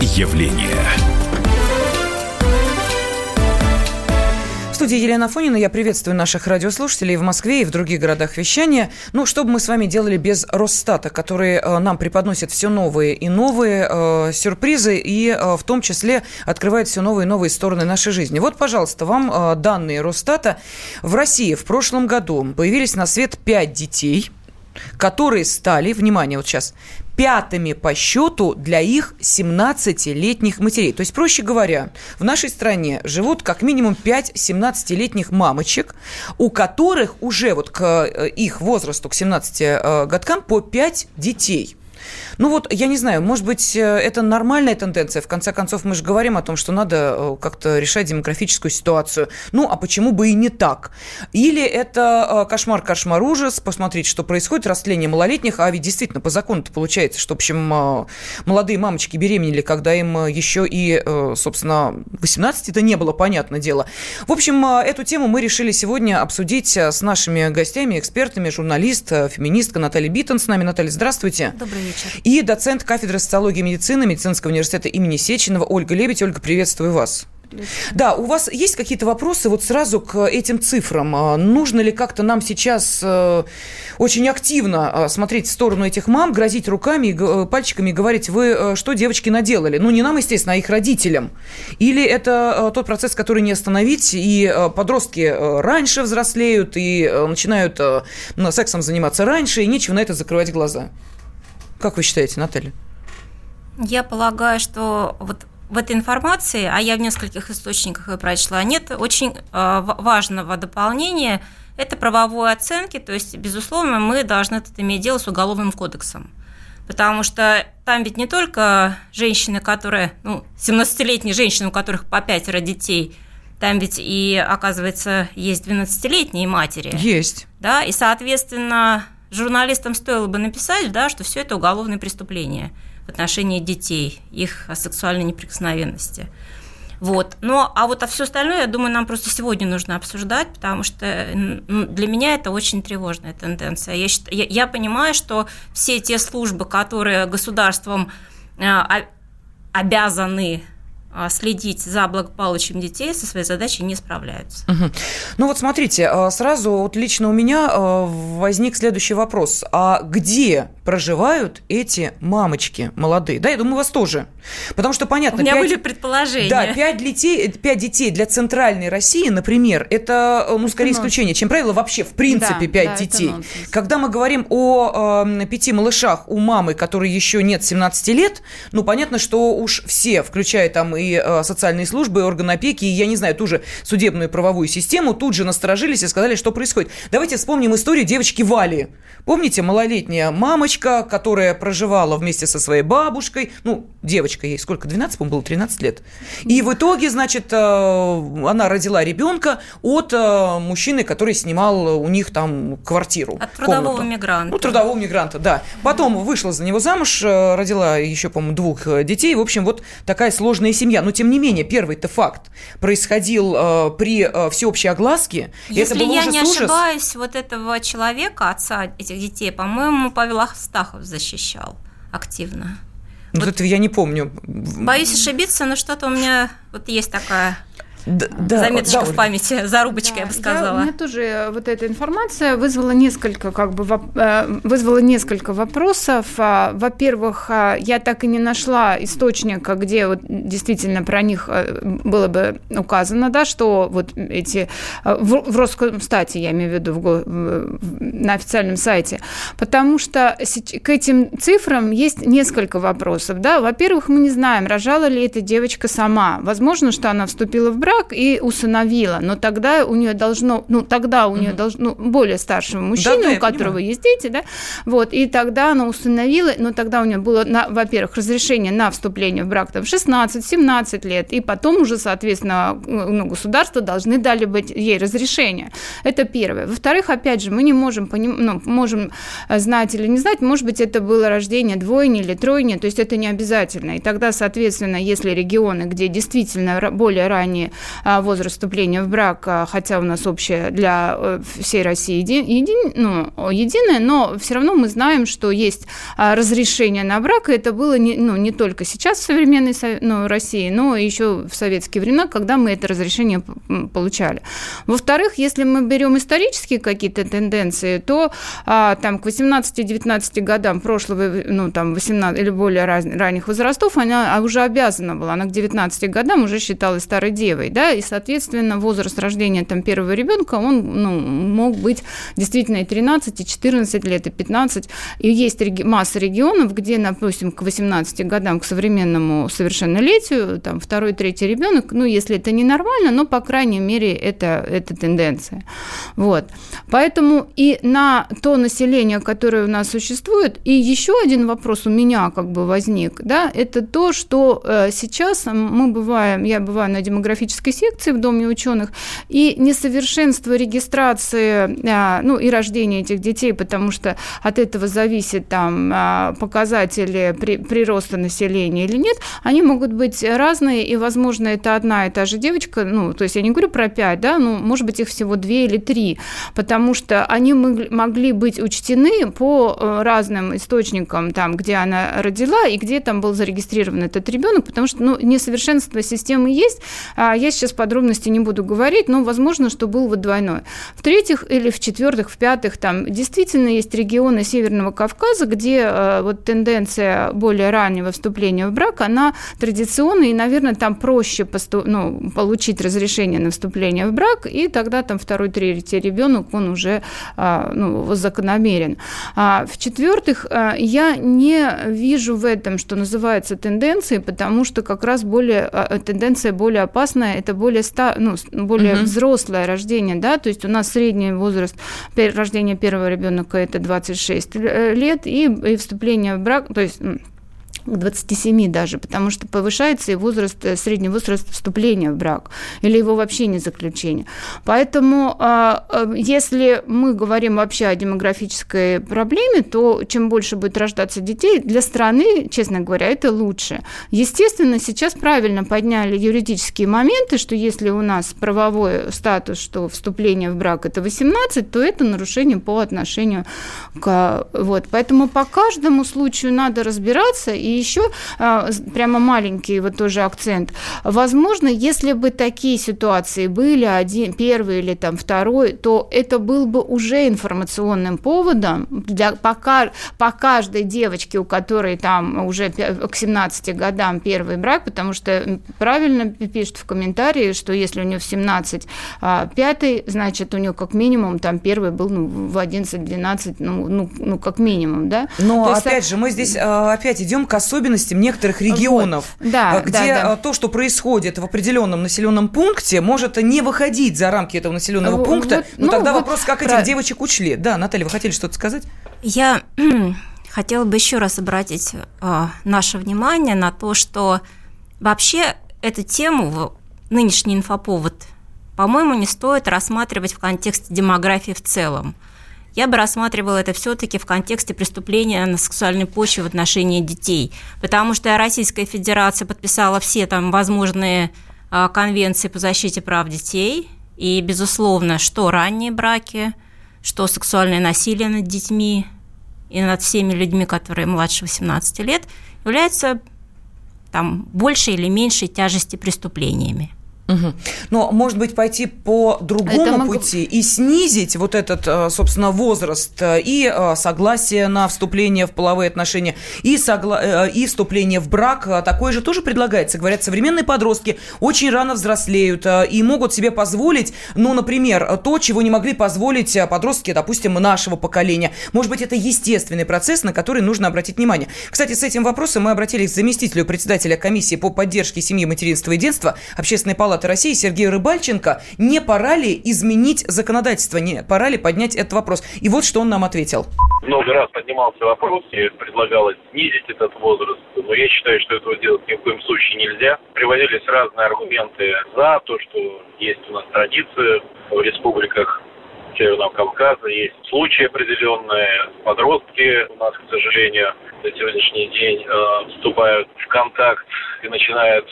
явление. В студии Елена Фонина. Я приветствую наших радиослушателей в Москве и в других городах вещания. Ну, что бы мы с вами делали без Росстата, который э, нам преподносит все новые и новые э, сюрпризы и э, в том числе открывает все новые и новые стороны нашей жизни. Вот, пожалуйста, вам э, данные Росстата. В России в прошлом году появились на свет 5 детей – которые стали, внимание, вот сейчас, пятыми по счету для их 17-летних матерей. То есть, проще говоря, в нашей стране живут как минимум 5 17-летних мамочек, у которых уже вот к э, их возрасту, к 17 э, годкам, по 5 детей – ну вот, я не знаю, может быть, э, это нормальная тенденция. В конце концов, мы же говорим о том, что надо э, как-то решать демографическую ситуацию. Ну, а почему бы и не так? Или это э, кошмар, кошмар, ужас, посмотреть, что происходит, растление малолетних, а ведь действительно по закону-то получается, что, в общем, молодые мамочки беременели, когда им еще и, собственно, 18 это не было, понятное дело. В общем, эту тему мы решили сегодня обсудить с нашими гостями, экспертами, журналист, феминистка Наталья Биттон с нами. Наталья, здравствуйте. Добрый вечер и доцент кафедры социологии и медицины Медицинского университета имени Сеченова Ольга Лебедь. Ольга, приветствую вас. Да, у вас есть какие-то вопросы вот сразу к этим цифрам? А, нужно ли как-то нам сейчас э, очень активно а, смотреть в сторону этих мам, грозить руками, э, пальчиками и говорить, вы э, что, девочки, наделали? Ну, не нам, естественно, а их родителям. Или это тот процесс, который не остановить, и подростки раньше взрослеют, и начинают сексом заниматься раньше, и нечего на это закрывать глаза? Как вы считаете, Наталья? Я полагаю, что вот в этой информации, а я в нескольких источниках ее прочла, нет очень э, важного дополнения. Это правовой оценки, то есть, безусловно, мы должны это иметь дело с уголовным кодексом. Потому что там ведь не только женщины, которые, ну, 17-летние женщины, у которых по пятеро детей, там ведь и, оказывается, есть 12-летние матери. Есть. Да, и, соответственно, журналистам стоило бы написать, да, что все это уголовное преступление в отношении детей, их сексуальной неприкосновенности. Вот. Но, а вот а все остальное, я думаю, нам просто сегодня нужно обсуждать, потому что для меня это очень тревожная тенденция. Я, считаю, я, я понимаю, что все те службы, которые государством а, обязаны следить за благополучием детей со своей задачей не справляются. Угу. Ну вот смотрите, а, сразу вот лично у меня а, возник следующий вопрос. А где проживают эти мамочки молодые? Да, я думаю, у вас тоже. Потому что понятно... У меня 5, были предположения. Да, пять детей, 5 детей для центральной России, например, это, ну, скорее это исключение, чем правило, вообще в принципе да, 5 да, детей. Когда мы говорим о э, пяти малышах у мамы, которой еще нет 17 лет, ну, понятно, что уж все, включая там и и э, социальные службы, и органы опеки, и, я не знаю, ту же судебную правовую систему тут же насторожились и сказали, что происходит. Давайте вспомним историю девочки Вали. Помните, малолетняя мамочка, которая проживала вместе со своей бабушкой, ну, девочка ей сколько, 12, по-моему, было 13 лет. И в итоге, значит, э, она родила ребенка от э, мужчины, который снимал у них там квартиру. От трудового комнату. мигранта. Ну, трудового мигранта, да. Потом вышла за него замуж, родила еще, по-моему, двух детей. В общем, вот такая сложная семья. Но, тем не менее, первый-то факт происходил э, при э, всеобщей огласке. Если это был я ужас, не ужас. ошибаюсь, вот этого человека, отца этих детей, по-моему, Павел Астахов защищал активно. Ну, вот это я не помню. Боюсь ошибиться, но что-то у меня вот есть такая да, заметочка да, в памяти, зарубочка, да, я бы сказала. Я, у меня тоже э, вот эта информация вызвала несколько, как бы, э, вызвала несколько вопросов. А, во-первых, а, я так и не нашла источника, где вот действительно про них э, было бы указано, да, что вот эти в, в Роскомстате, я имею в виду, в, на официальном сайте, потому что к этим цифрам есть несколько вопросов, да. Во-первых, мы не знаем, рожала ли эта девочка сама. Возможно, что она вступила в брак брак и усыновила, но тогда у нее должно, ну тогда у нее угу. должно ну, более старшего мужчины, да, у которого понимаю. есть дети, да, вот, и тогда она усыновила, но тогда у нее было, на, во-первых, разрешение на вступление в брак там 16-17 лет, и потом уже, соответственно, ну, государство должны дали быть ей разрешение. Это первое. Во-вторых, опять же, мы не можем, поним, ну, можем знать или не знать, может быть, это было рождение двойни или тройни, то есть это не обязательно. И тогда, соответственно, если регионы, где действительно более ранние возраст вступления в брак, хотя у нас общая для всей России еди, еди, ну, единая, но все равно мы знаем, что есть разрешение на брак, и это было не, ну, не только сейчас в современной ну, России, но еще в советские времена, когда мы это разрешение получали. Во-вторых, если мы берем исторические какие-то тенденции, то а, там к 18-19 годам прошлого, ну там 18 или более раз, ранних возрастов, она уже обязана была, она к 19 годам уже считалась старой девой, да, и, соответственно, возраст рождения там первого ребенка, он ну, мог быть действительно и 13, и 14 лет, и 15, и есть масса регионов, где, допустим, к 18 годам, к современному совершеннолетию, там второй, третий ребенок, ну, если это не нормально, но, по крайней мере, это, это тенденция. Вот. Поэтому и на то население, которое у нас существует, и еще один вопрос у меня как бы возник, да, это то, что э, сейчас мы бываем, я бываю на демографической секции в Доме ученых, и несовершенство регистрации, э, ну, и рождения этих детей, потому что от этого зависит там э, показатели при, прироста населения или нет, они могут быть разные, и, возможно, это одна и та же девочка, ну, то есть я не говорю про пять, да, ну, может быть, их всего две или три, потому что они могли быть учтены по э, разным источникам, там, где она родила и где там был зарегистрирован этот ребенок, потому что ну, несовершенство системы есть. Я сейчас подробности не буду говорить, но возможно, что был вот двойной. В-третьих или в-четвертых, в-пятых, там действительно есть регионы Северного Кавказа, где э, вот тенденция более раннего вступления в брак, она традиционная, и, наверное, там проще посту- ну, получить разрешение на вступление в брак, и тогда там второй, третий ребенок, он уже а, ну, закономерен. А, в-четвертых, а, я не вижу в этом, что называется, тенденцией, потому что как раз более, тенденция более опасная, это более, ста, ну, более угу. взрослое рождение, да, то есть у нас средний возраст рождения первого ребенка это 26 э, лет, и, и вступление в брак, то есть к 27 даже, потому что повышается и возраст, э, средний возраст вступления в брак или его вообще не заключения. Поэтому а, а, если мы говорим вообще о демографической проблеме, то чем больше будет рождаться детей, для страны, честно говоря, это лучше. Естественно, сейчас правильно подняли юридические моменты, что если у нас правовой статус, что вступление в брак это 18, то это нарушение по отношению к... Вот. Поэтому по каждому случаю надо разбираться и еще а, прямо маленький вот тоже акцент. Возможно, если бы такие ситуации были, один, первый или там второй, то это был бы уже информационным поводом для, по, по каждой девочке, у которой там уже к 17 годам первый брак, потому что правильно пишут в комментарии, что если у нее в 17 а, пятый, значит, у нее как минимум там первый был ну, в 11-12, ну, ну, ну, как минимум, да? Но, То опять есть, же, мы здесь а, опять идем к особенностям некоторых регионов, вот. да, где да, да. то, что происходит в определенном населенном пункте, может не выходить за рамки этого населенного вот, пункта. Вот, Но ну, тогда вот вопрос, как про... этих девочек учли? Да, Наталья, вы хотели что-то сказать? Я хотела бы еще раз обратить э, наше внимание на то, что вообще эту тему, нынешний инфоповод, по-моему, не стоит рассматривать в контексте демографии в целом я бы рассматривала это все-таки в контексте преступления на сексуальной почве в отношении детей, потому что Российская Федерация подписала все там возможные а, конвенции по защите прав детей, и, безусловно, что ранние браки, что сексуальное насилие над детьми и над всеми людьми, которые младше 18 лет, являются там большей или меньшей тяжести преступлениями. Угу. Но, может быть, пойти по другому могу... пути и снизить вот этот, э, собственно, возраст э, и э, согласие на вступление в половые отношения, и, согла... и вступление в брак. Такое же тоже предлагается. Говорят, современные подростки очень рано взрослеют и могут себе позволить, ну, например, то, чего не могли позволить подростки, допустим, нашего поколения. Может быть, это естественный процесс, на который нужно обратить внимание. Кстати, с этим вопросом мы обратились к заместителю председателя комиссии по поддержке семьи, материнства и детства Общественной палаты палаты России Сергею Рыбальченко, не пора ли изменить законодательство, не пора ли поднять этот вопрос? И вот что он нам ответил. Много раз поднимался вопрос, и предлагалось снизить этот возраст, но я считаю, что этого делать ни в коем случае нельзя. Приводились разные аргументы за то, что есть у нас традиции в республиках Северного Кавказа, есть случаи определенные, подростки у нас, к сожалению, на сегодняшний день э, вступают в контакт и начинают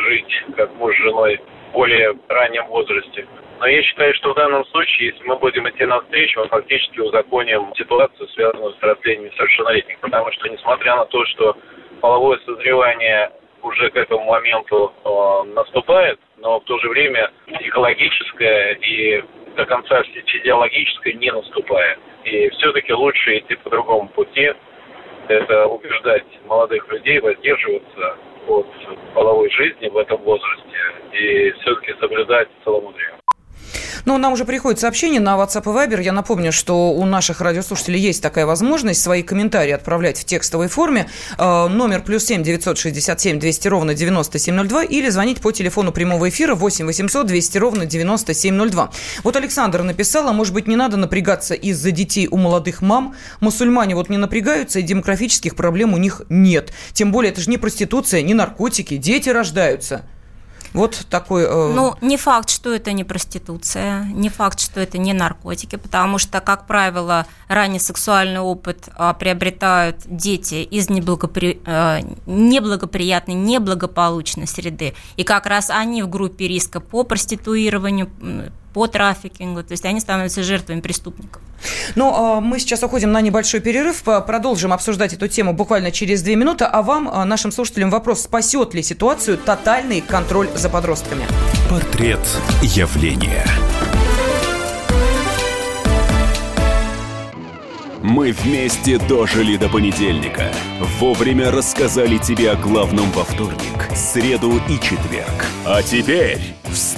жить как муж с женой более раннем возрасте. Но я считаю, что в данном случае, если мы будем идти навстречу, мы фактически узаконим ситуацию, связанную с растлениями совершеннолетних. Потому что, несмотря на то, что половое созревание уже к этому моменту э, наступает, но в то же время психологическое и до конца физиологическое не наступает. И все-таки лучше идти по другому пути. Это убеждать молодых людей воздерживаться от половой жизни в этом возрасте и все-таки соблюдать целомудрие. Ну, нам уже приходит сообщение на WhatsApp и Viber. Я напомню, что у наших радиослушателей есть такая возможность свои комментарии отправлять в текстовой форме. Э, номер плюс семь девятьсот шестьдесят семь двести ровно девяносто семь ноль два или звонить по телефону прямого эфира восемь восемьсот двести ровно девяносто семь ноль два. Вот Александр написал, а может быть не надо напрягаться из-за детей у молодых мам. Мусульмане вот не напрягаются, и демографических проблем у них нет. Тем более это же не проституция, не наркотики, дети рождаются. Вот такой... Э... Ну, не факт, что это не проституция, не факт, что это не наркотики, потому что, как правило, ранний сексуальный опыт а, приобретают дети из неблагопри... э, неблагоприятной, неблагополучной среды. И как раз они в группе риска по проституированию, по трафикингу, то есть они становятся жертвами преступников. Ну, а, мы сейчас уходим на небольшой перерыв, продолжим обсуждать эту тему буквально через две минуты, а вам, а, нашим слушателям, вопрос, спасет ли ситуацию тотальный контроль за подростками? Портрет явления. Мы вместе дожили до понедельника. Вовремя рассказали тебе о главном во вторник, среду и четверг. А теперь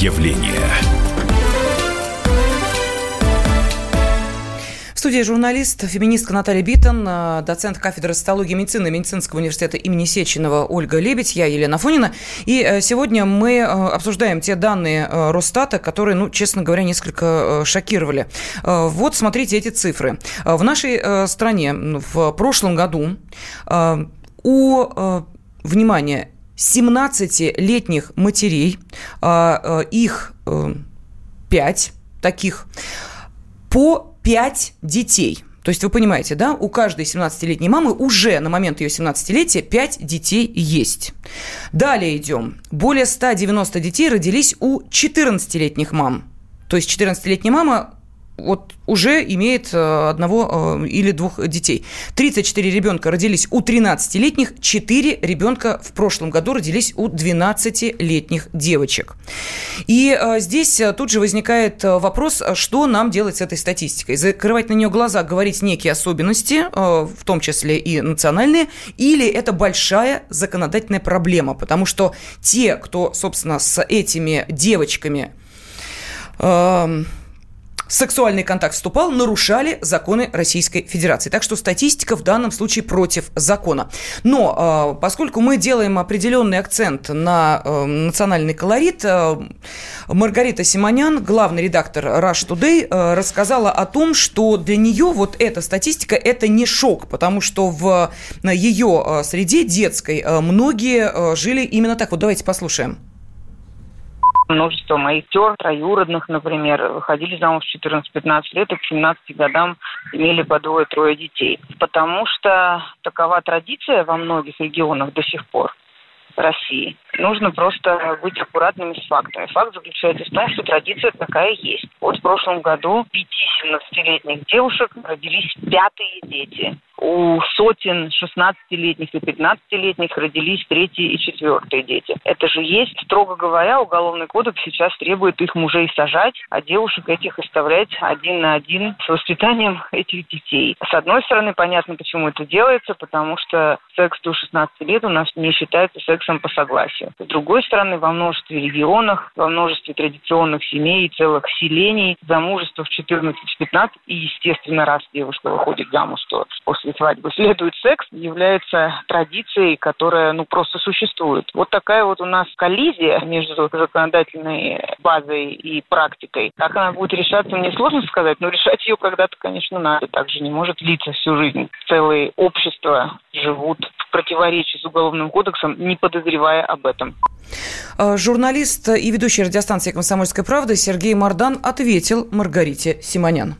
Явления. В студии журналист, феминистка Наталья Биттон, э, доцент кафедры социологии и медицины Медицинского университета имени Сеченова Ольга Лебедь, я Елена Фонина. И э, сегодня мы э, обсуждаем те данные Росстата, которые, ну, честно говоря, несколько шокировали. Вот смотрите эти цифры. В нашей стране в прошлом году у, внимание, 17-летних матерей, их 5 таких, по 5 детей. То есть вы понимаете, да, у каждой 17-летней мамы уже на момент ее 17-летия 5 детей есть. Далее идем. Более 190 детей родились у 14-летних мам. То есть 14-летняя мама вот уже имеет э, одного э, или двух детей. 34 ребенка родились у 13-летних, 4 ребенка в прошлом году родились у 12-летних девочек. И э, здесь тут же возникает вопрос, что нам делать с этой статистикой? Закрывать на нее глаза, говорить некие особенности, в том числе и национальные, или это большая законодательная проблема? Потому что те, кто, собственно, с этими девочками эм, сексуальный контакт вступал, нарушали законы Российской Федерации. Так что статистика в данном случае против закона. Но э, поскольку мы делаем определенный акцент на э, национальный колорит, э, Маргарита Симонян, главный редактор Rush Today, э, рассказала о том, что для нее вот эта статистика – это не шок, потому что в ее среде детской многие жили именно так. Вот давайте послушаем. Множество моих тер, троюродных, например, выходили замуж в 14-15 лет и к 17 годам имели по двое-трое детей. Потому что такова традиция во многих регионах до сих пор. России. Нужно просто быть аккуратными с фактами. Факт заключается в том, что традиция такая есть. Вот в прошлом году 5-17-летних девушек родились пятые дети у сотен 16-летних и 15-летних родились третьи и четвертые дети. Это же есть, строго говоря, уголовный кодекс сейчас требует их мужей сажать, а девушек этих оставлять один на один с воспитанием этих детей. С одной стороны, понятно, почему это делается, потому что секс до 16 лет у нас не считается сексом по согласию. С другой стороны, во множестве регионах, во множестве традиционных семей и целых селений замужество в 14-15 и, естественно, раз девушка выходит замуж, то после после свадьбы следует секс, является традицией, которая ну просто существует. Вот такая вот у нас коллизия между законодательной базой и практикой. Как она будет решаться, мне сложно сказать, но решать ее когда-то, конечно, надо. Также не может длиться всю жизнь. Целые общества живут в противоречии с Уголовным кодексом, не подозревая об этом. А, журналист и ведущий радиостанции «Комсомольская правда» Сергей Мардан ответил Маргарите Симонян.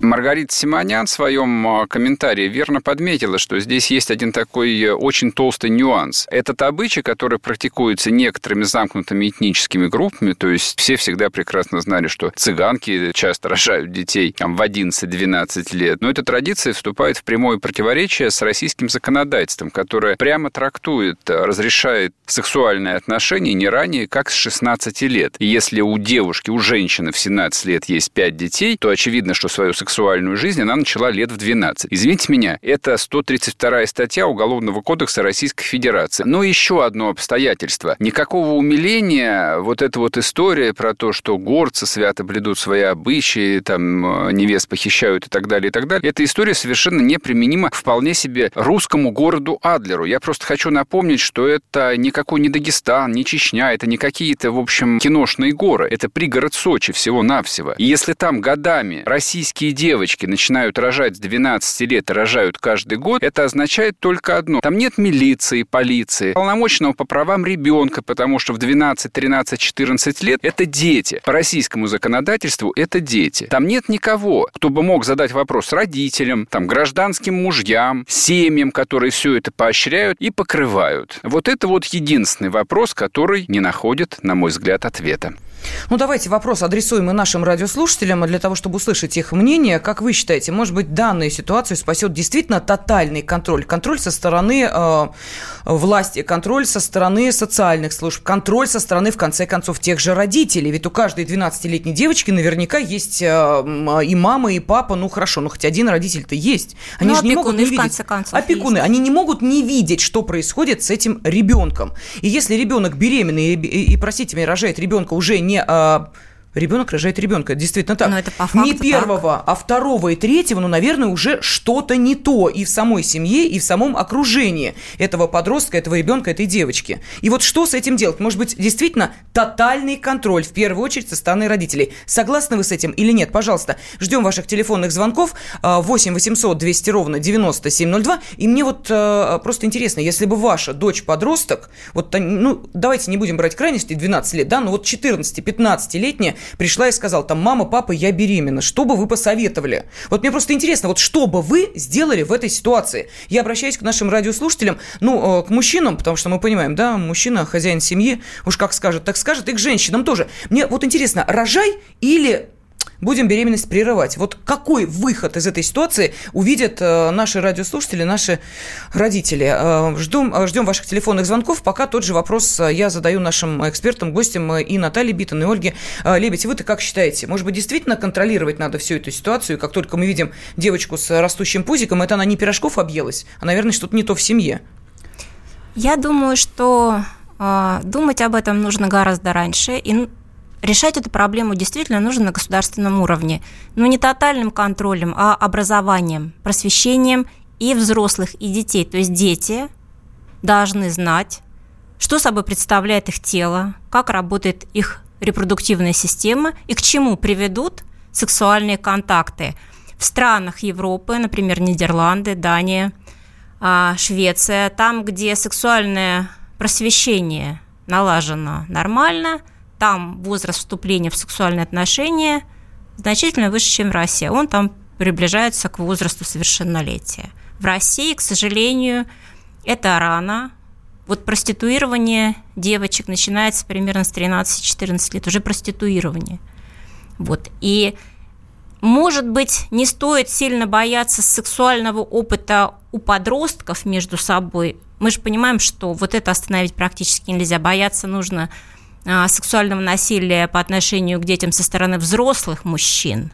Маргарита Симонян в своем а, комментарии верно подметила, что здесь есть один такой э, очень толстый нюанс. Этот обычай, который практикуется некоторыми замкнутыми этническими группами, то есть все всегда прекрасно знали, что цыганки часто рожают детей там, в 11-12 лет, но эта традиция вступает в прямое противоречие с российским законодательством, которое прямо трактует, э, разрешает сексуальные отношения не ранее, как с 16 лет. И если у девушки, у женщины в 17 лет есть 5 детей, то очевидно, что свою сексуальную сексуальную жизнь она начала лет в 12. Извините меня, это 132 статья Уголовного кодекса Российской Федерации. Но еще одно обстоятельство. Никакого умиления вот эта вот история про то, что горцы свято бледут свои обычаи, там невест похищают и так далее, и так далее, эта история совершенно неприменима вполне себе русскому городу Адлеру. Я просто хочу напомнить, что это никакой не Дагестан, не Чечня, это не какие-то, в общем, киношные горы. Это пригород Сочи всего-навсего. И если там годами российские девочки начинают рожать с 12 лет и рожают каждый год, это означает только одно. Там нет милиции, полиции, полномочного по правам ребенка, потому что в 12, 13, 14 лет это дети. По российскому законодательству это дети. Там нет никого, кто бы мог задать вопрос родителям, там, гражданским мужьям, семьям, которые все это поощряют и покрывают. Вот это вот единственный вопрос, который не находит, на мой взгляд, ответа. Ну, давайте вопрос адресуем и нашим радиослушателям для того, чтобы услышать их мнение. Как вы считаете, может быть, данную ситуацию спасет действительно тотальный контроль? Контроль со стороны э, власти, контроль со стороны социальных служб, контроль со стороны, в конце концов, тех же родителей. Ведь у каждой 12-летней девочки наверняка есть э, и мама, и папа. Ну, хорошо, ну, хоть один родитель-то есть. Они ну, же не могут не видеть. концов, опекуны. Есть. Они не могут не видеть, что происходит с этим ребенком. И если ребенок беременный и, и, и простите меня, рожает ребенка уже не а, ребенок рожает ребенка. Действительно так. Но это по факту не первого, так. а второго и третьего, ну, наверное, уже что-то не то и в самой семье, и в самом окружении этого подростка, этого ребенка, этой девочки. И вот что с этим делать? Может быть, действительно тотальный контроль, в первую очередь, со стороны родителей. Согласны вы с этим или нет? Пожалуйста, ждем ваших телефонных звонков 8 800 200 ровно 9702. И мне вот а, просто интересно, если бы ваша дочь-подросток, вот, ну, давайте не будем брать крайности, 12 лет, да, но вот 14-15-летняя пришла и сказала, там, мама, папа, я беременна, что бы вы посоветовали? Вот мне просто интересно, вот что бы вы сделали в этой ситуации? Я обращаюсь к нашим радиослушателям, ну, э, к мужчинам, потому что мы понимаем, да, мужчина, хозяин семьи, уж как скажет, так скажет, и к женщинам тоже. Мне вот интересно, рожай или будем беременность прерывать. Вот какой выход из этой ситуации увидят э, наши радиослушатели, наши родители? Э, ждем, э, ждем ваших телефонных звонков. Пока тот же вопрос я задаю нашим экспертам, гостям и Наталье Битон, и Ольге Лебедь. Вы-то как считаете? Может быть, действительно контролировать надо всю эту ситуацию? Как только мы видим девочку с растущим пузиком, это она не пирожков объелась, а, наверное, что-то не то в семье. Я думаю, что думать об этом нужно гораздо раньше, и решать эту проблему действительно нужно на государственном уровне. Но не тотальным контролем, а образованием, просвещением и взрослых, и детей. То есть дети должны знать, что собой представляет их тело, как работает их репродуктивная система и к чему приведут сексуальные контакты. В странах Европы, например, Нидерланды, Дания, а, Швеция, там, где сексуальное просвещение налажено нормально – там возраст вступления в сексуальные отношения значительно выше, чем в России. Он там приближается к возрасту совершеннолетия. В России, к сожалению, это рано. Вот проституирование девочек начинается примерно с 13-14 лет, уже проституирование. Вот. И, может быть, не стоит сильно бояться сексуального опыта у подростков между собой. Мы же понимаем, что вот это остановить практически нельзя. Бояться нужно сексуального насилия по отношению к детям со стороны взрослых мужчин.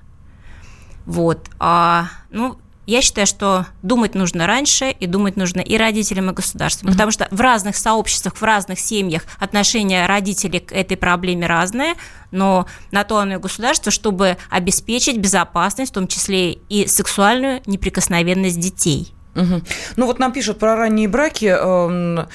Вот. А, ну, я считаю, что думать нужно раньше, и думать нужно и родителям, и государству. Mm-hmm. Потому что в разных сообществах, в разных семьях отношения родителей к этой проблеме разные, но на то оно и государство, чтобы обеспечить безопасность, в том числе и сексуальную неприкосновенность детей. Угу. Ну вот нам пишут про ранние браки. Эм,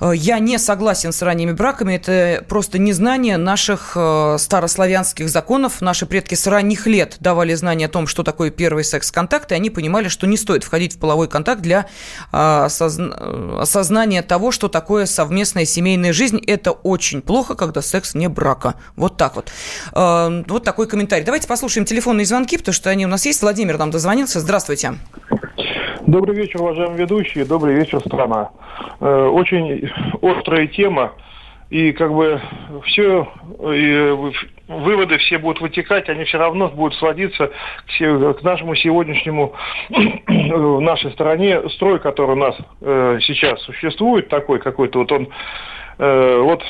э, я не согласен с ранними браками. Это просто незнание наших э, старославянских законов. Наши предки с ранних лет давали знание о том, что такое первый секс-контакт, и они понимали, что не стоит входить в половой контакт для э, осознания того, что такое совместная семейная жизнь. Это очень плохо, когда секс не брака. Вот так вот. Эм, вот такой комментарий. Давайте послушаем телефонные звонки, потому что они у нас есть. Владимир нам дозвонился. Здравствуйте. Добрый вечер, уважаемые ведущие. Добрый вечер, страна. Э, очень острая тема. И как бы все, и выводы все будут вытекать, они все равно будут сводиться к, к нашему сегодняшнему, в нашей стране, строй, который у нас э, сейчас существует, такой какой-то, вот он, э, вот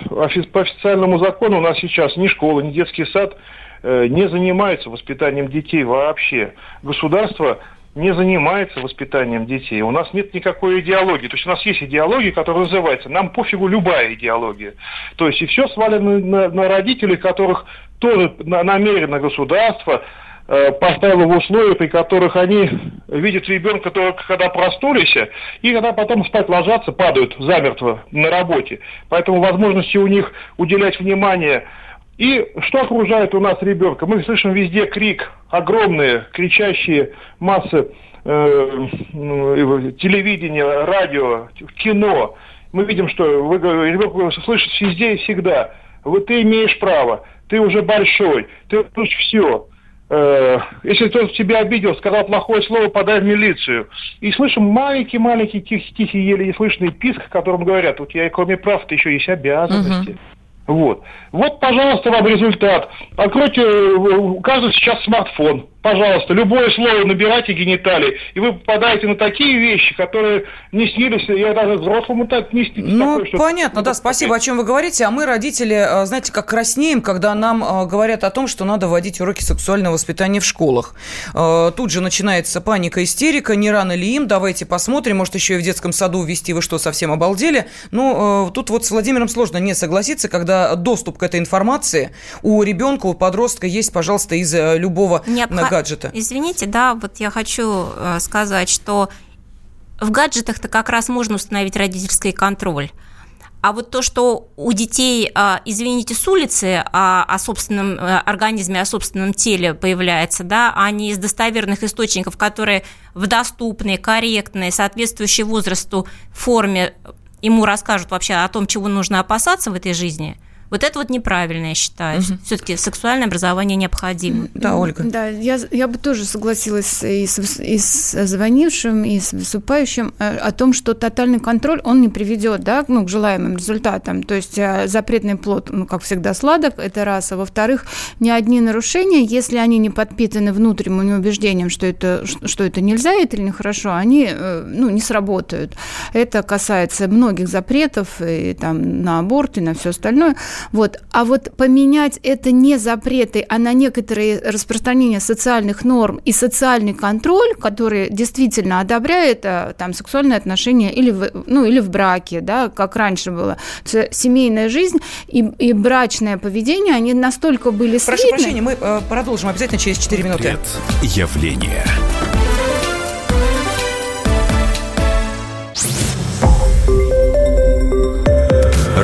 по официальному закону у нас сейчас ни школа, ни детский сад не занимаются воспитанием детей вообще. Государство не занимается воспитанием детей. У нас нет никакой идеологии. То есть у нас есть идеология, которая называется «нам пофигу любая идеология». То есть и все свалено на, на родителей, которых тоже намеренно государство э, поставило в условия, при которых они видят ребенка только когда простулись, и когда потом спать ложатся, падают замертво на работе. Поэтому возможности у них уделять внимание и что окружает у нас ребенка? Мы слышим везде крик, огромные кричащие массы э, телевидения, радио, кино. Мы видим, что вы, ребенок слышит везде и всегда. Вот ты имеешь право, ты уже большой, ты тут все. Э, если кто-то тебя обидел, сказал плохое слово, подай в милицию. И слышим маленький-маленький тихий, тихий еле слышный писк, которым говорят, у тебя кроме прав-то еще есть обязанности. Uh-huh. Вот. Вот, пожалуйста, вам результат. Откройте, у каждого сейчас смартфон. Пожалуйста, любое слово набирайте гениталии, и вы попадаете на такие вещи, которые не снились, я даже взрослому так не снились. Ну, такое, понятно, да, спасибо, о чем вы говорите. А мы, родители, э, знаете, как краснеем, когда нам э, говорят о том, что надо вводить уроки сексуального воспитания в школах. Э, тут же начинается паника, истерика, не рано ли им, давайте посмотрим, может, еще и в детском саду ввести, вы что, совсем обалдели? Ну, тут вот с Владимиром сложно не согласиться, когда доступ к этой информации у ребенка, у подростка есть, пожалуйста, из любого Необх гаджета. Извините, да, вот я хочу э, сказать, что в гаджетах-то как раз можно установить родительский контроль. А вот то, что у детей, а, извините, с улицы а, о собственном э, организме, о собственном теле появляется, да, а не из достоверных источников, которые в доступной, корректной, соответствующей возрасту форме ему расскажут вообще о том, чего нужно опасаться в этой жизни – вот это вот неправильно, я считаю. Угу. Все-таки сексуальное образование необходимо. Да, Ольга. Да, я, я бы тоже согласилась и с, и с звонившим, и с выступающим э, о том, что тотальный контроль, он не приведет да, ну, к желаемым результатам. То есть э, запретный плод, ну, как всегда, сладок, это раз. А во-вторых, ни одни нарушения, если они не подпитаны внутренним убеждением, что это, что это нельзя, это или нехорошо, они э, ну, не сработают. Это касается многих запретов и там, на аборт, и на все остальное. Вот. А вот поменять это не запреты, а на некоторые распространения социальных норм и социальный контроль, который действительно одобряет а, там, сексуальные отношения или в, ну, или в браке, да, как раньше было. Семейная жизнь и, и брачное поведение, они настолько были Прошу слитны. прощения, мы э, продолжим обязательно через 4 минуты. Портрет явления.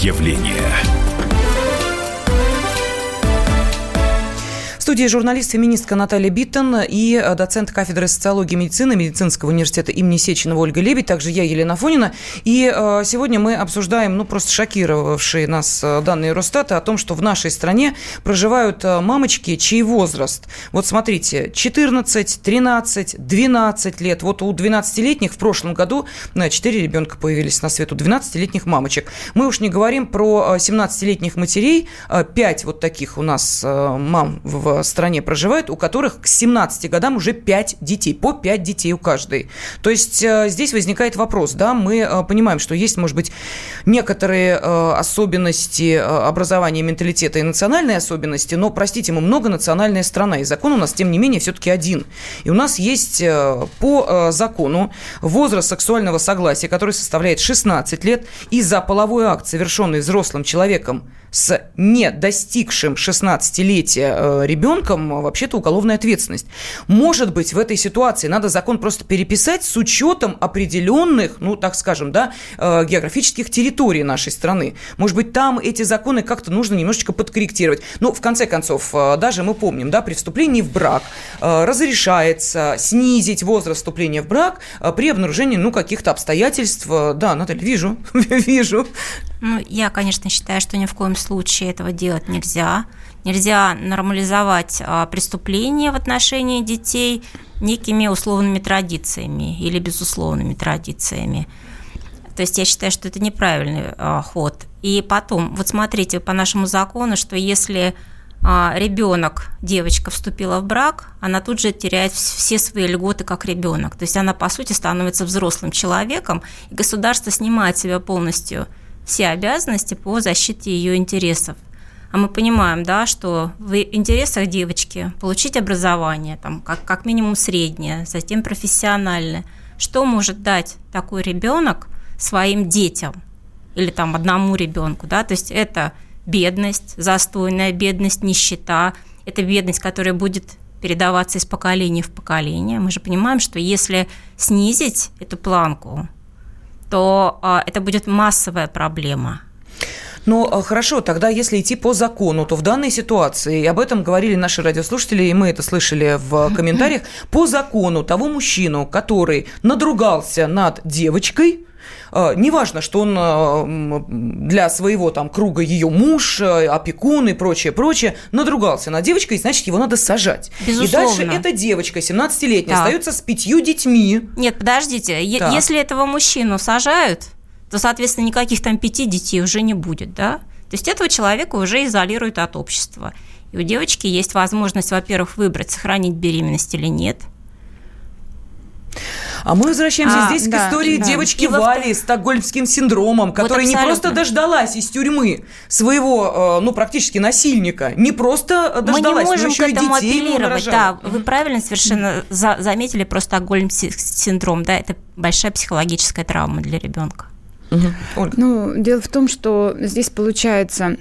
Портрет студии журналист-феминистка Наталья Биттон и э, доцент кафедры социологии и медицины Медицинского университета имени Сеченова Ольга Лебедь, также я, Елена Фонина. И э, сегодня мы обсуждаем, ну, просто шокировавшие нас э, данные Росстата о том, что в нашей стране проживают мамочки, чей возраст, вот смотрите, 14, 13, 12 лет. Вот у 12-летних в прошлом году 4 ребенка появились на свет, у 12-летних мамочек. Мы уж не говорим про 17-летних матерей, 5 вот таких у нас мам в стране проживают, у которых к 17 годам уже 5 детей, по 5 детей у каждой. То есть э, здесь возникает вопрос, да, мы э, понимаем, что есть, может быть, некоторые э, особенности образования, менталитета и национальные особенности, но, простите, мы многонациональная страна, и закон у нас, тем не менее, все-таки один. И у нас есть по закону возраст сексуального согласия, который составляет 16 лет, и за половой акт, совершенный взрослым человеком, с не достигшим 16-летия э, ребенком э, вообще-то уголовная ответственность. Может быть, в этой ситуации надо закон просто переписать с учетом определенных, ну, так скажем, да, э, географических территорий нашей страны. Может быть, там эти законы как-то нужно немножечко подкорректировать. Ну, в конце концов, даже мы помним, да, при вступлении в брак разрешается снизить возраст вступления в брак при обнаружении, ну, каких-то обстоятельств. Да, Наталья, вижу, вижу. Ну, я, конечно, считаю, что ни в коем случае этого делать нельзя. Нельзя нормализовать а, преступления в отношении детей некими условными традициями или безусловными традициями. То есть я считаю, что это неправильный а, ход. И потом, вот смотрите, по нашему закону, что если а, ребенок, девочка вступила в брак, она тут же теряет все свои льготы как ребенок. То есть она, по сути, становится взрослым человеком, и государство снимает себя полностью все обязанности по защите ее интересов. А мы понимаем, да, что в интересах девочки получить образование, там, как, как минимум среднее, затем профессиональное. Что может дать такой ребенок своим детям или там одному ребенку, да? То есть это бедность, застойная бедность, нищета, это бедность, которая будет передаваться из поколения в поколение. Мы же понимаем, что если снизить эту планку, то а, это будет массовая проблема. Ну, а, хорошо, тогда если идти по закону, то в данной ситуации, и об этом говорили наши радиослушатели, и мы это слышали в комментариях, по закону того мужчину, который надругался над девочкой, неважно, что он а, для своего там круга ее муж, а, опекун и прочее, прочее, надругался над девочкой, значит, его надо сажать. Безусловно. И дальше эта девочка, 17-летняя, да. остается с пятью детьми. Нет, подождите, так. если этого мужчину сажают, то, соответственно, никаких там пяти детей уже не будет, да? То есть этого человека уже изолируют от общества. И у девочки есть возможность, во-первых, выбрать, сохранить беременность или нет – а мы возвращаемся а, здесь да, к истории да. девочки Вали с стокгольмским синдромом, которая вот не просто дождалась из тюрьмы своего, э, ну, практически насильника, не просто дождалась, мы не можем но еще к этому и детей апеллировать. Да, вы правильно совершенно за заметили про стокгольмский синдром, да, это большая психологическая травма для ребенка. Угу. Ольга. Ну, дело в том, что здесь получается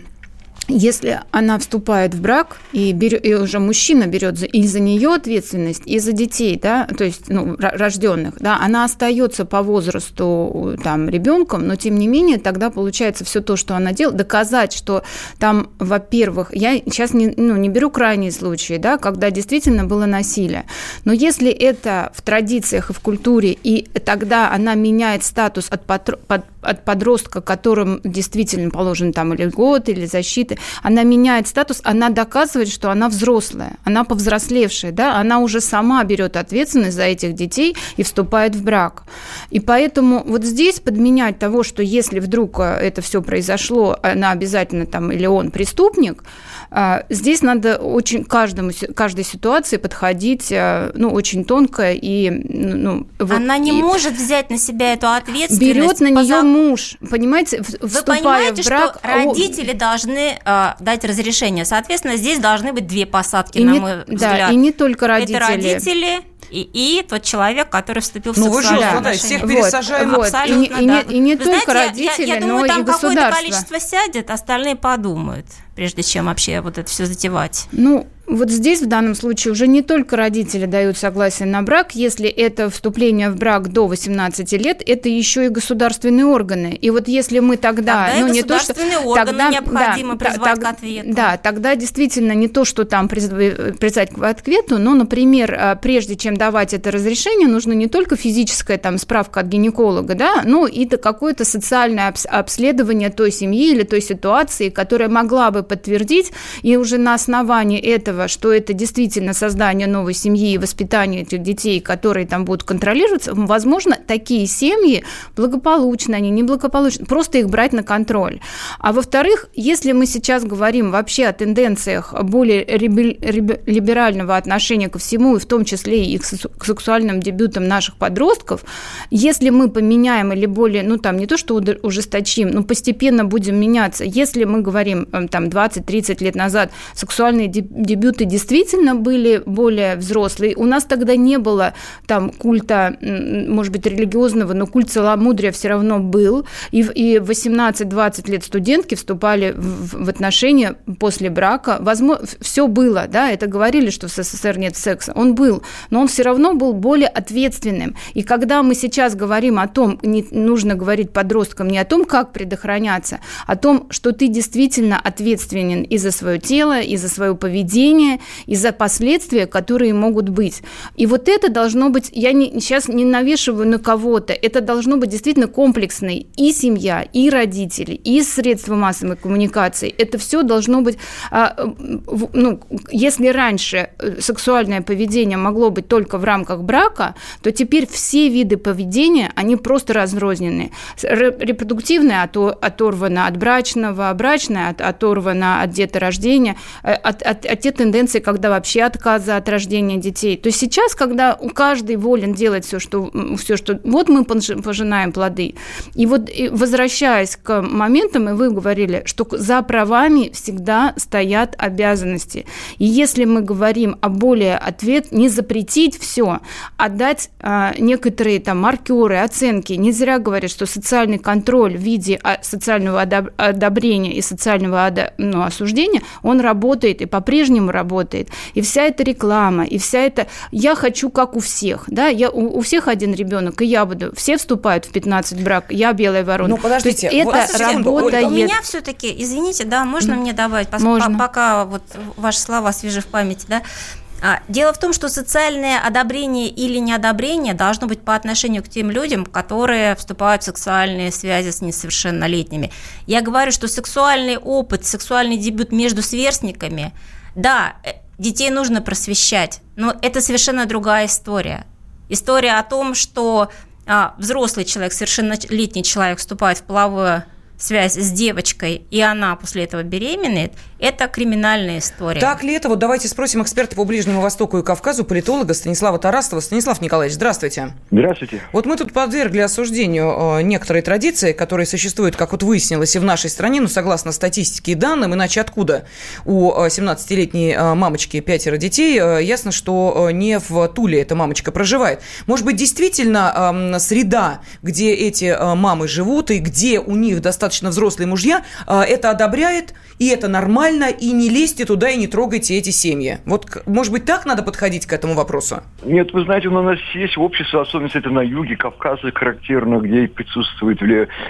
если она вступает в брак, и, берет, и уже мужчина берет за, и за нее ответственность, и за детей, да, то есть ну, рожденных, да, она остается по возрасту там, ребенком, но тем не менее тогда получается все то, что она делает, доказать, что там, во-первых, я сейчас не, ну, не беру крайние случаи, да, когда действительно было насилие, но если это в традициях и в культуре, и тогда она меняет статус от, патро, под, от подростка, которым действительно положен там или год, или защита, она меняет статус, она доказывает, что она взрослая, она повзрослевшая, да, она уже сама берет ответственность за этих детей и вступает в брак. И поэтому вот здесь подменять того, что если вдруг э, это все произошло, она обязательно там или он преступник, а, здесь надо очень каждому, каждой ситуации подходить э, ну, очень тонко и... Ну, вот, Она не и может взять на себя эту ответственность. Берет на нее муж, понимаете, Вы понимаете, в брак... что родители должны э, дать разрешение. Соответственно, здесь должны быть две посадки, и на не, мой да, взгляд. и не только родители. Это родители и, и тот человек, который вступил в ну, сексуальные вы же, да, всех пересажаем. Вот, Абсолютно, и, да. и, не, и не Вы только знаете, родители, я, я думаю, но там и какое-то количество сядет, остальные подумают, прежде чем вообще вот это все затевать. Ну, вот здесь в данном случае уже не только родители дают согласие на брак, если это вступление в брак до 18 лет, это еще и государственные органы. И вот если мы тогда, тогда ну не то что органы тогда необходимо да, призвать так, к ответу. Да, тогда действительно не то, что там призвать к ответу, но, например, а, прежде чем давать это разрешение, нужно не только физическая там справка от гинеколога, да, но и какое-то социальное обследование той семьи или той ситуации, которая могла бы подтвердить, и уже на основании этого этого, что это действительно создание новой семьи и воспитание этих детей, которые там будут контролироваться, возможно, такие семьи благополучны, они неблагополучны, просто их брать на контроль. А во-вторых, если мы сейчас говорим вообще о тенденциях более либерального отношения ко всему, и в том числе и к сексуальным дебютам наших подростков, если мы поменяем или более, ну там не то, что ужесточим, но постепенно будем меняться, если мы говорим эм, там 20-30 лет назад, сексуальные дебюты действительно были более взрослые, у нас тогда не было там культа, может быть, религиозного, но культ целомудрия все равно был, и, и 18-20 лет студентки вступали в, в отношения после брака, возможно, все было, да, это говорили, что в СССР нет секса, он был, но он все равно был более ответственным, и когда мы сейчас говорим о том, не нужно говорить подросткам не о том, как предохраняться, а о том, что ты действительно ответственен и за свое тело, и за свое поведение, и за последствия, которые могут быть. И вот это должно быть, я не, сейчас не навешиваю на кого-то, это должно быть действительно комплексный и семья, и родители, и средства массовой коммуникации. Это все должно быть, а, ну, если раньше э, сексуальное поведение могло быть только в рамках брака, то теперь все виды поведения, они просто разрознены. Репродуктивное оторвано от брачного, брачное оторвано от деторождения, э, от, от, от тенденции, когда вообще отказа от рождения детей. То есть сейчас, когда каждый волен делать все, что, все, что вот мы пожинаем плоды. И вот возвращаясь к моментам, и вы говорили, что за правами всегда стоят обязанности. И если мы говорим о более ответ, не запретить все, а дать а, некоторые там маркеры, оценки. Не зря говорят, что социальный контроль в виде а, социального одобрения и социального ну, осуждения, он работает и по-прежнему работает. И вся эта реклама, и вся эта «я хочу как у всех», да, я, у, у всех один ребенок, и я буду, все вступают в 15 брак, я белая ворона. Ну, подождите, это вот работает. У меня все-таки, извините, да, можно мне добавить, можно. пока вот ваши слова свежи в памяти, да, а, дело в том, что социальное одобрение или неодобрение должно быть по отношению к тем людям, которые вступают в сексуальные связи с несовершеннолетними. Я говорю, что сексуальный опыт, сексуальный дебют между сверстниками, да, э, детей нужно просвещать, но это совершенно другая история. История о том, что а, взрослый человек, совершеннолетний человек вступает в половое связь с девочкой, и она после этого беременеет, это криминальная история. Так ли это? Вот давайте спросим эксперта по Ближнему Востоку и Кавказу, политолога Станислава Тарастова. Станислав Николаевич, здравствуйте. Здравствуйте. Вот мы тут подвергли осуждению э, некоторые традиции, которые существуют, как вот выяснилось, и в нашей стране, ну, согласно статистике и данным, иначе откуда у 17-летней э, э, мамочки пятеро детей, ясно, что не в Туле эта мамочка проживает. Может быть, действительно среда, где эти мамы живут и где у них достаточно взрослые мужья, это одобряет, и это нормально, и не лезьте туда и не трогайте эти семьи. Вот, может быть, так надо подходить к этому вопросу? Нет, вы знаете, у нас есть общество, особенно это на юге, Кавказа характерно, где присутствует,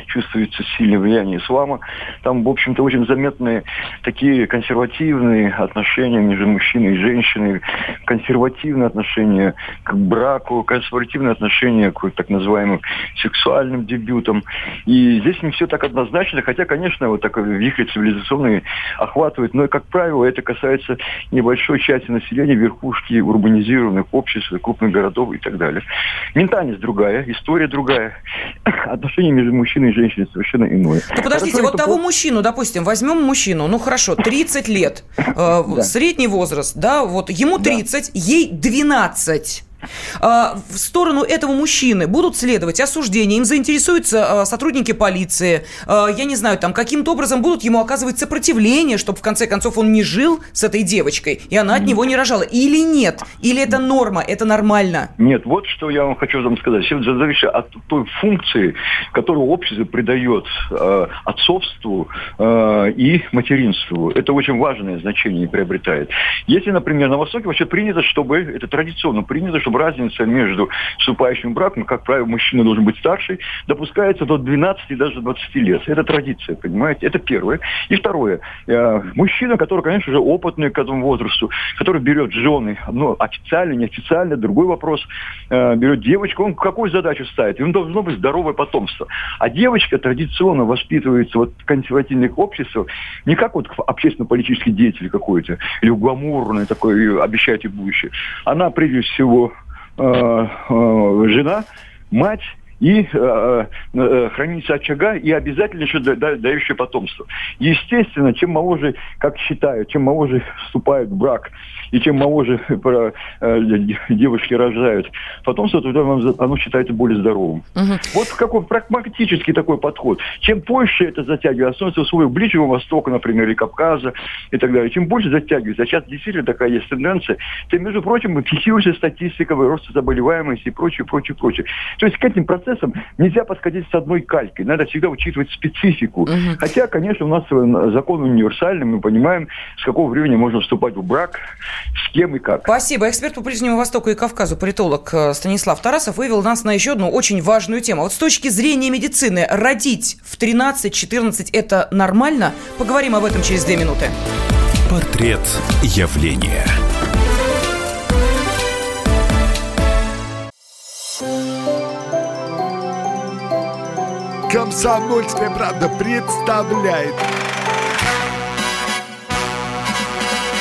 чувствуется сильное влияние ислама. Там, в общем-то, очень заметные такие консервативные отношения между мужчиной и женщиной, консервативные отношения к браку, консервативные отношения к так называемым сексуальным дебютам. И здесь не все так однозначно, хотя, конечно, вот такой вихрь цивилизационный охват охватывает, но, как правило, это касается небольшой части населения, верхушки урбанизированных обществ, крупных городов и так далее. Ментальность другая, история другая, отношения между мужчиной и женщиной совершенно иное. Да подождите, хорошо, вот того по... мужчину, допустим, возьмем мужчину, ну хорошо, 30 лет, э, средний возраст, да, вот ему 30, ей 12. А, в сторону этого мужчины будут следовать осуждения, им заинтересуются а, сотрудники полиции, а, я не знаю, там каким-то образом будут ему оказывать сопротивление, чтобы в конце концов он не жил с этой девочкой, и она от него не рожала. Или нет? Или это норма, это нормально? Нет, вот что я вам хочу вам сказать. Все зависит от той функции, которую общество придает э, отцовству э, и материнству. Это очень важное значение приобретает. Если, например, на Востоке вообще принято, чтобы, это традиционно принято, чтобы чтобы разница между вступающим в брак, ну, как правило, мужчина должен быть старше, допускается до 12 и даже 20 лет. Это традиция, понимаете? Это первое. И второе. Э, мужчина, который, конечно же, опытный к этому возрасту, который берет жены, ну, официально, неофициально, другой вопрос, э, берет девочку, он какую задачу ставит? Ему должно быть здоровое потомство. А девочка традиционно воспитывается вот в консервативных обществах не как вот общественно-политический деятель какой-то, или гламурный такой, обещаете будущее. Она, прежде всего, жена, мать, и э, э, хранится очага, и обязательно еще да, да, дающее потомство. Естественно, чем моложе, как считают, чем моложе вступают в брак, и чем моложе э, девушки рожают потомство, то оно, считается более здоровым. Угу. Вот какой прагматический такой подход. Чем больше это затягивается, становится условия Ближнего Востока, например, или Кавказа и так далее, чем больше затягивается, а сейчас действительно такая есть тенденция, тем, между прочим, фиксируется статистика роста заболеваемости и прочее, прочее, прочее. То есть к этим процессам нельзя подходить с одной калькой. Надо всегда учитывать специфику. Угу. Хотя, конечно, у нас закон универсальный, мы понимаем, с какого времени можно вступать в брак, с кем и как. Спасибо. Эксперт по Ближнему Востоку и Кавказу, политолог э, Станислав Тарасов, вывел нас на еще одну очень важную тему. Вот с точки зрения медицины, родить в 13-14 – это нормально? Поговорим об этом через две минуты. Портрет явления. Комсомольская правда представляет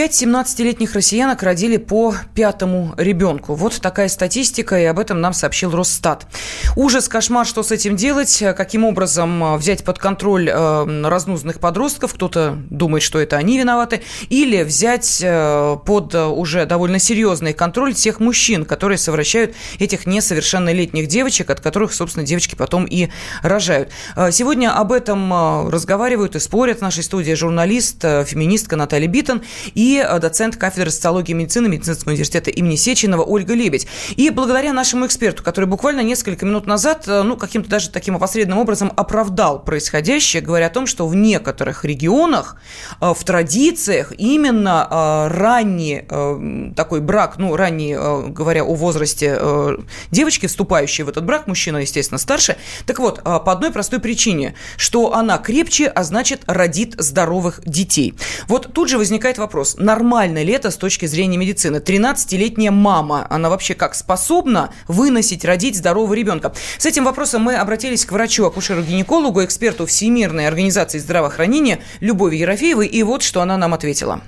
5 17-летних россиянок родили по пятому ребенку. Вот такая статистика, и об этом нам сообщил Росстат. Ужас, кошмар, что с этим делать, каким образом э, взять под контроль э, разнузданных подростков, кто-то думает, что это они виноваты, или взять э, под уже довольно серьезный контроль тех мужчин, которые совращают этих несовершеннолетних девочек, от которых, собственно, девочки потом и рожают. Сегодня об этом разговаривают и спорят в нашей студии журналист, феминистка Наталья Биттон и э, доцент кафедры социологии и медицины Медицинского университета имени Сеченова Ольга Лебедь. И благодаря нашему эксперту, который буквально несколько минут назад, э, ну, каким-то даже таким опосредованным образом оправдал происходящее, говоря о том, что в некоторых регионах, э, в традициях именно ранний такой брак, ну, ранний, говоря о возрасте девочки, вступающей в этот брак, мужчина, естественно, старше, так вот, по одной простой причине, что она крепче, а значит, родит здоровых детей. Вот тут же возникает вопрос, вопрос, нормально ли это с точки зрения медицины? 13-летняя мама, она вообще как способна выносить, родить здорового ребенка? С этим вопросом мы обратились к врачу, акушеру-гинекологу, эксперту Всемирной организации здравоохранения Любови Ерофеевой, и вот что она нам ответила.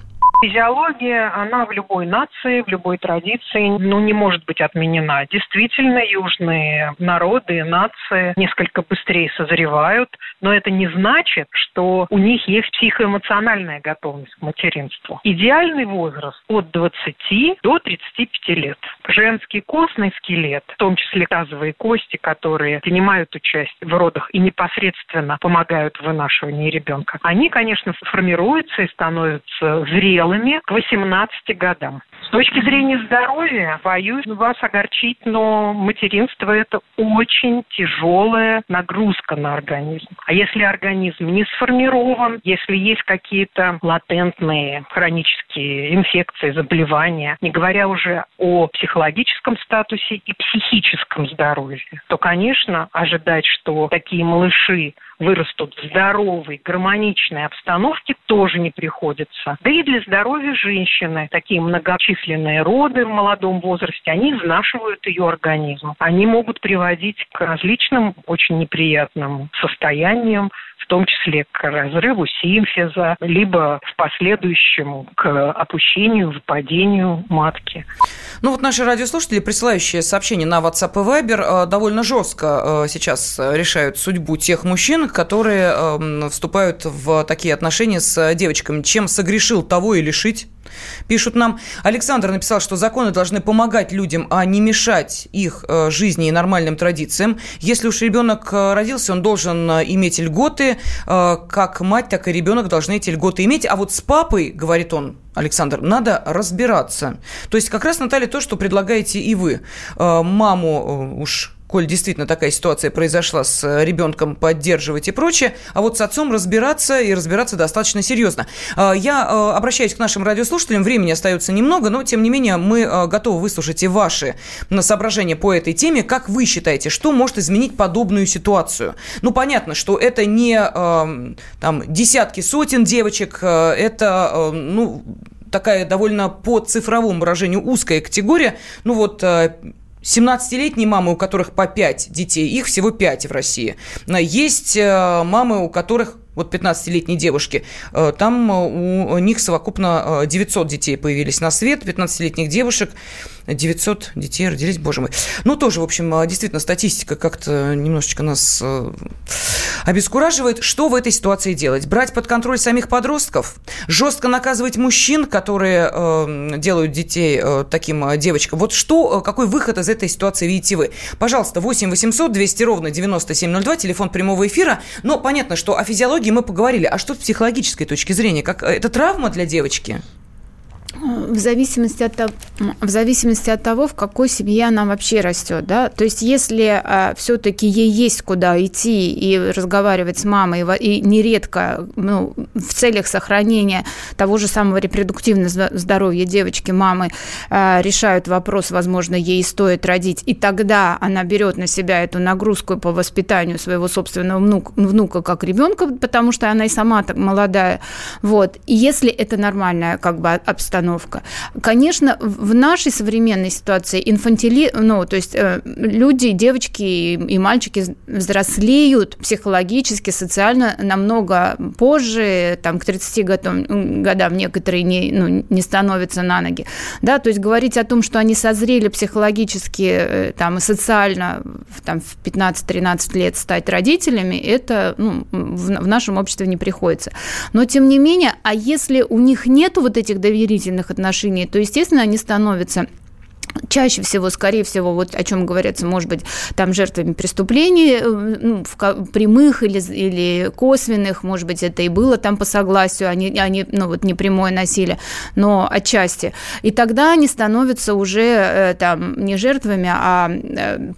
Физиология, она в любой нации, в любой традиции, ну, не может быть отменена. Действительно, южные народы, нации несколько быстрее созревают, но это не значит, что у них есть психоэмоциональная готовность к материнству. Идеальный возраст от 20 до 35 лет. Женский костный скелет, в том числе тазовые кости, которые принимают участие в родах и непосредственно помогают в вынашивании ребенка, они, конечно, формируются и становятся зрелыми зрелыми к 18 годам. С точки зрения здоровья, боюсь вас огорчить, но материнство – это очень тяжелая нагрузка на организм. А если организм не сформирован, если есть какие-то латентные хронические инфекции, заболевания, не говоря уже о психологическом статусе и психическом здоровье, то, конечно, ожидать, что такие малыши вырастут в здоровой, гармоничной обстановке, тоже не приходится. Да и для здоровья женщины такие многочисленные роды в молодом возрасте, они изнашивают ее организм. Они могут приводить к различным очень неприятным состояниям, в том числе к разрыву симфиза, либо в последующем к опущению, выпадению матки. Ну вот наши радиослушатели, присылающие сообщения на WhatsApp и Viber, э, довольно жестко э, сейчас решают судьбу тех мужчин, которые эм, вступают в такие отношения с девочками. Чем согрешил, того и лишить. Пишут нам, Александр написал, что законы должны помогать людям, а не мешать их э, жизни и нормальным традициям. Если уж ребенок родился, он должен иметь льготы, как мать, так и ребенок должны эти льготы иметь. А вот с папой, говорит он, Александр, надо разбираться. То есть как раз, Наталья, то, что предлагаете и вы. Маму уж коль действительно такая ситуация произошла с э, ребенком, поддерживать и прочее, а вот с отцом разбираться и разбираться достаточно серьезно. А, я э, обращаюсь к нашим радиослушателям, времени остается немного, но тем не менее мы э, готовы выслушать и ваши соображения по этой теме. Как вы считаете, что может изменить подобную ситуацию? Ну, понятно, что это не там десятки, сотен девочек, это, ну, такая довольно по цифровому выражению узкая категория. Ну вот 17-летние мамы, у которых по 5 детей, их всего 5 в России. Есть э, мамы, у которых вот 15-летней девушки, э, там э, у них совокупно 900 детей появились на свет, 15-летних девушек, 900 детей родились, боже мой. Ну, тоже, в общем, а, действительно, статистика как-то немножечко нас э, обескураживает. Что в этой ситуации делать? Брать под контроль самих подростков? Жестко наказывать мужчин, которые э, делают детей э, таким девочкам? Вот что, какой выход из этой ситуации видите вы? Пожалуйста, 8 800 200 ровно 9702, телефон прямого эфира. Но понятно, что о физиологии мы поговорили. А что с психологической точки зрения? Как, это травма для девочки? В зависимости от в зависимости от того, в какой семье она вообще растет, да. То есть, если а, все-таки ей есть куда идти и разговаривать с мамой, и, и нередко, ну, в целях сохранения того же самого репродуктивного здоровья девочки, мамы а, решают вопрос, возможно, ей стоит родить, и тогда она берет на себя эту нагрузку по воспитанию своего собственного внука, внука как ребенка, потому что она и сама так молодая, вот. И если это нормальная как бы обстановка обстановка. Конечно, в нашей современной ситуации инфантили, ну, то есть э, люди, девочки и мальчики взрослеют психологически, социально намного позже, там, к 30 годам, годам некоторые не, ну, не становятся на ноги. Да, то есть говорить о том, что они созрели психологически э, там, и социально там, в 15-13 лет стать родителями, это ну, в, в нашем обществе не приходится. Но, тем не менее, а если у них нет вот этих доверительных доверительных отношений, то, естественно, они становятся чаще всего, скорее всего, вот о чем говорится, может быть, там жертвами преступлений э, ну, в, прямых или, или косвенных, может быть, это и было там по согласию, они, они, ну вот не прямое насилие, но отчасти. И тогда они становятся уже э, там не жертвами, а э,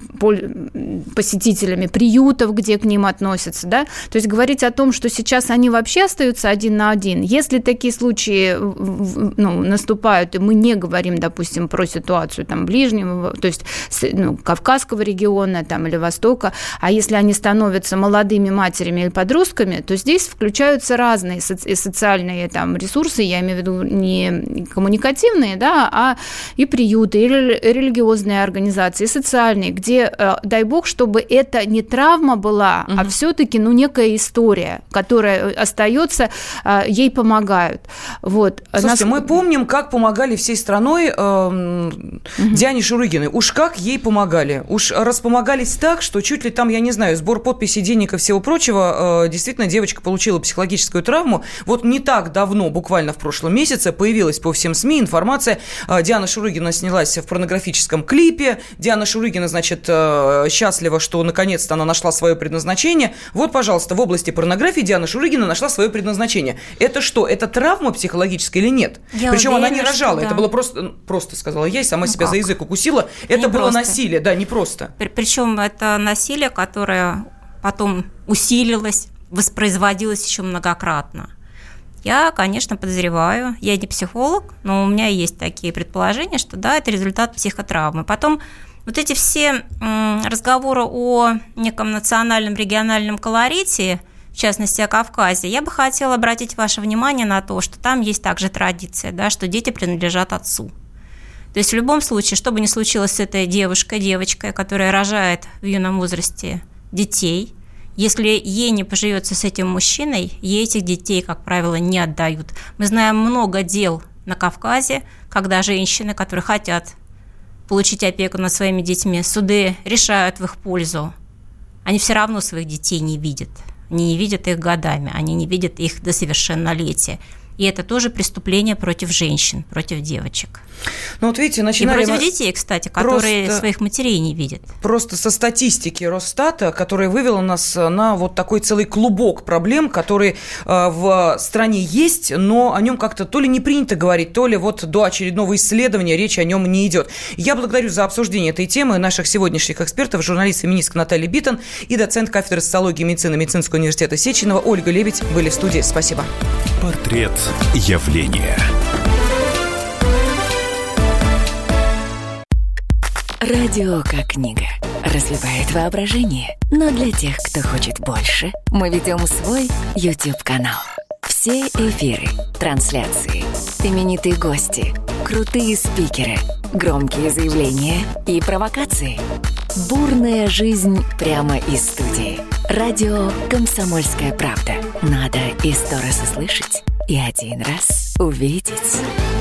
посетителями приютов, где к ним относятся, да. То есть говорить о том, что сейчас они вообще остаются один на один, если такие случаи ну, наступают, и мы не говорим, допустим, про ситуацию там Ближнего, то есть ну, Кавказского региона там, или Востока, а если они становятся молодыми матерями или подростками, то здесь включаются разные соци- социальные там, ресурсы, я имею в виду не коммуникативные, да, а и приюты, и религиозные организации, и социальные, где, э, дай бог, чтобы это не травма была, угу. а все-таки ну, некая история, которая остается, э, ей помогают. Вот. Слушайте, Нас... мы помним, как помогали всей страной э, угу. Диане Шурыгиной. Уж как ей помогали. Уж распомогались так, что чуть ли там, я не знаю, сбор подписей, денег и всего прочего, э, действительно, девочка получила психологическую травму. Вот не так давно, буквально в прошлом месяце, появилась по всем СМИ информация. Э, Диана Шурыгина снялась в порнографическом клипе. Диана Шурыгина, значит, э, счастлива, что наконец-то она нашла свое предназначение. Вот, пожалуйста, в области порнографии Диана Шурыгина нашла свое предназначение. Это что, это травма психологическая или нет? Я Причем уверена, она не рожала, да. это было просто, просто сказала я и сама ну, себя себя за язык укусила, это не было просто. насилие, да, не просто. Причем это насилие, которое потом усилилось, воспроизводилось еще многократно. Я, конечно, подозреваю, я не психолог, но у меня есть такие предположения, что да, это результат психотравмы. Потом вот эти все разговоры о неком национальном региональном колорите – в частности о Кавказе, я бы хотела обратить ваше внимание на то, что там есть также традиция, да, что дети принадлежат отцу. То есть в любом случае, что бы ни случилось с этой девушкой, девочкой, которая рожает в юном возрасте детей, если ей не поживется с этим мужчиной, ей этих детей, как правило, не отдают. Мы знаем много дел на Кавказе, когда женщины, которые хотят получить опеку над своими детьми, суды решают в их пользу. Они все равно своих детей не видят. Они не видят их годами, они не видят их до совершеннолетия. И это тоже преступление против женщин, против девочек. Ну вот видите, начинали... И против детей, кстати, которые просто, своих матерей не видят. Просто со статистики Росстата, которая вывела нас на вот такой целый клубок проблем, которые э, в стране есть, но о нем как-то то ли не принято говорить, то ли вот до очередного исследования речь о нем не идет. Я благодарю за обсуждение этой темы наших сегодняшних экспертов, журналист-феминистка Наталья Битон и доцент кафедры социологии и медицины Медицинского университета Сеченова Ольга Лебедь были в студии. Спасибо. Портрет явления. Радио как книга. Разливает воображение. Но для тех, кто хочет больше, мы ведем свой YouTube-канал. Все эфиры, трансляции, именитые гости, крутые спикеры, громкие заявления и провокации. Бурная жизнь прямо из студии. Радио «Комсомольская правда». Надо и сто раз услышать, и один раз увидеть.